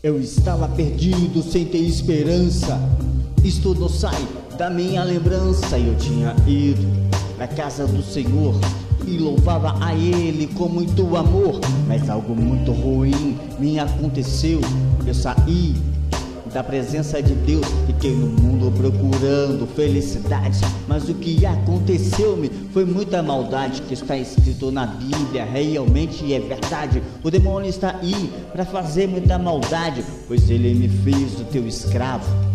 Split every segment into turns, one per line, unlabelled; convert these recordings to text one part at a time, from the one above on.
Eu estava perdido, sem ter esperança. Isto não sai da minha lembrança. Eu tinha ido na casa do Senhor e louvava a Ele com muito amor. Mas algo muito ruim me aconteceu. Eu saí da presença de Deus. Fiquei no mundo procurando felicidade, mas o que aconteceu-me foi muita maldade que está escrito na Bíblia, realmente é verdade. O demônio está aí para fazer muita maldade, pois ele me fez o teu escravo.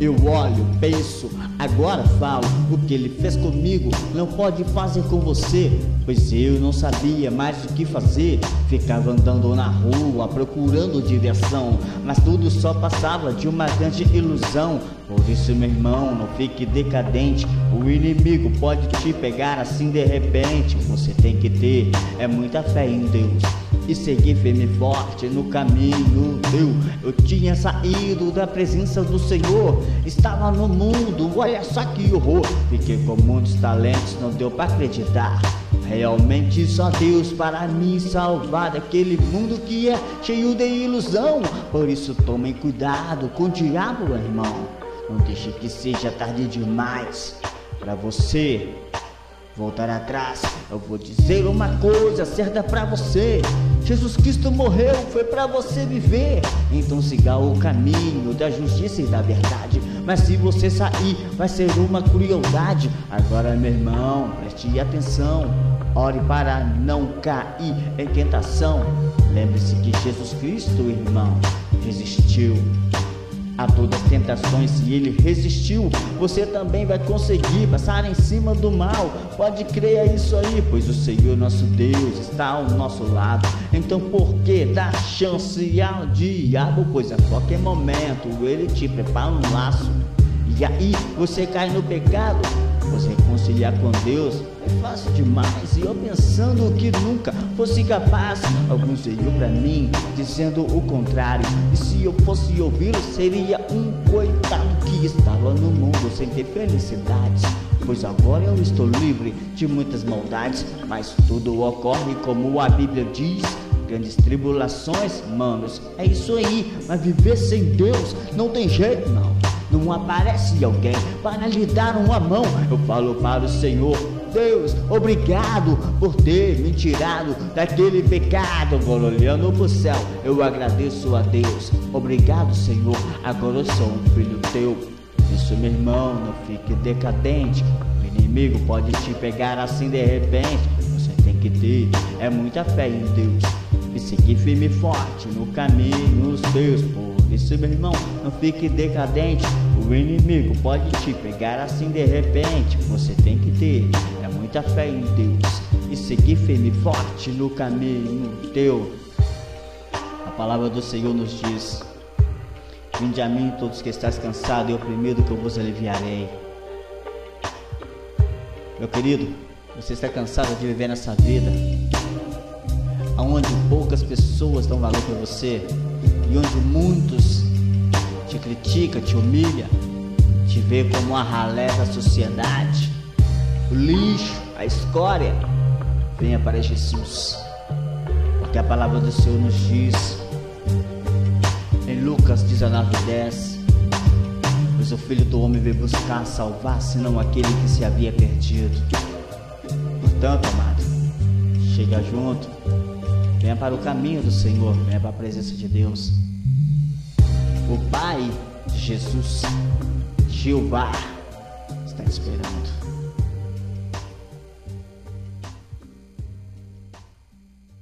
Eu olho, penso, agora falo. O que ele fez comigo não pode fazer com você. Pois eu não sabia mais o que fazer. Ficava andando na rua procurando diversão. Mas tudo só passava de uma grande ilusão. Por isso, meu irmão, não fique decadente. O inimigo pode te pegar assim de repente. Você tem que ter é muita fé em Deus e seguir firme e forte no caminho teu. Eu tinha saído da presença do Senhor, estava no mundo, olha só que horror. Fiquei com muitos talentos, não deu para acreditar. Realmente só Deus para me salvar daquele mundo que é cheio de ilusão. Por isso tomem cuidado com o diabo, irmão. Não deixe que seja tarde demais para você voltar atrás. Eu vou dizer uma coisa certa para você. Jesus Cristo morreu, foi para você viver. Então siga o caminho da justiça e da verdade. Mas se você sair, vai ser uma crueldade. Agora, meu irmão, preste atenção. Ore para não cair em tentação. Lembre-se que Jesus Cristo, irmão, resistiu tentações, se ele resistiu, você também vai conseguir passar em cima do mal. Pode crer a isso aí, pois o Senhor nosso Deus está ao nosso lado. Então por que dar chance ao diabo? Pois a qualquer momento ele te prepara um laço. E aí você cai no pecado. Pois reconciliar com Deus é fácil demais. E eu pensando que nunca fosse capaz, alguns veio para mim dizendo o contrário. E se eu fosse ouvi-lo, seria um coitado que estava no mundo sem ter felicidade. Pois agora eu estou livre de muitas maldades, mas tudo ocorre como a Bíblia diz grandes tribulações, manos. É isso aí, mas viver sem Deus não tem jeito não. Não aparece alguém para lhe dar uma mão. Eu falo para o Senhor, Deus, obrigado por ter me tirado daquele pecado. Agora olhando pro céu, eu agradeço a Deus. Obrigado, Senhor. Agora eu sou um filho teu. Isso, meu irmão, não fique decadente. O inimigo pode te pegar assim de repente. Você tem que ter é muita fé em Deus e seguir firme e forte no caminho os teus. Por isso, meu irmão, não fique decadente. O inimigo pode te pegar assim de repente. Você tem que ter é muita fé em Deus e seguir firme e forte no caminho teu. A palavra do Senhor nos diz: Vinde a mim todos que estáis cansados e oprimidos, que eu vos aliviarei. Meu querido, você está cansado de viver nessa vida? Onde poucas pessoas dão valor para você e onde muitos te criticam, te humilham, te vê como a ralé da sociedade, o lixo, a escória, venha para Jesus. Porque a palavra do Senhor nos diz em Lucas 19:10, pois o Filho do Homem veio buscar salvar, senão aquele que se havia perdido. Portanto, amado, chega junto Venha para o caminho do Senhor, venha para a presença de Deus. O Pai Jesus, Jeová, está esperando.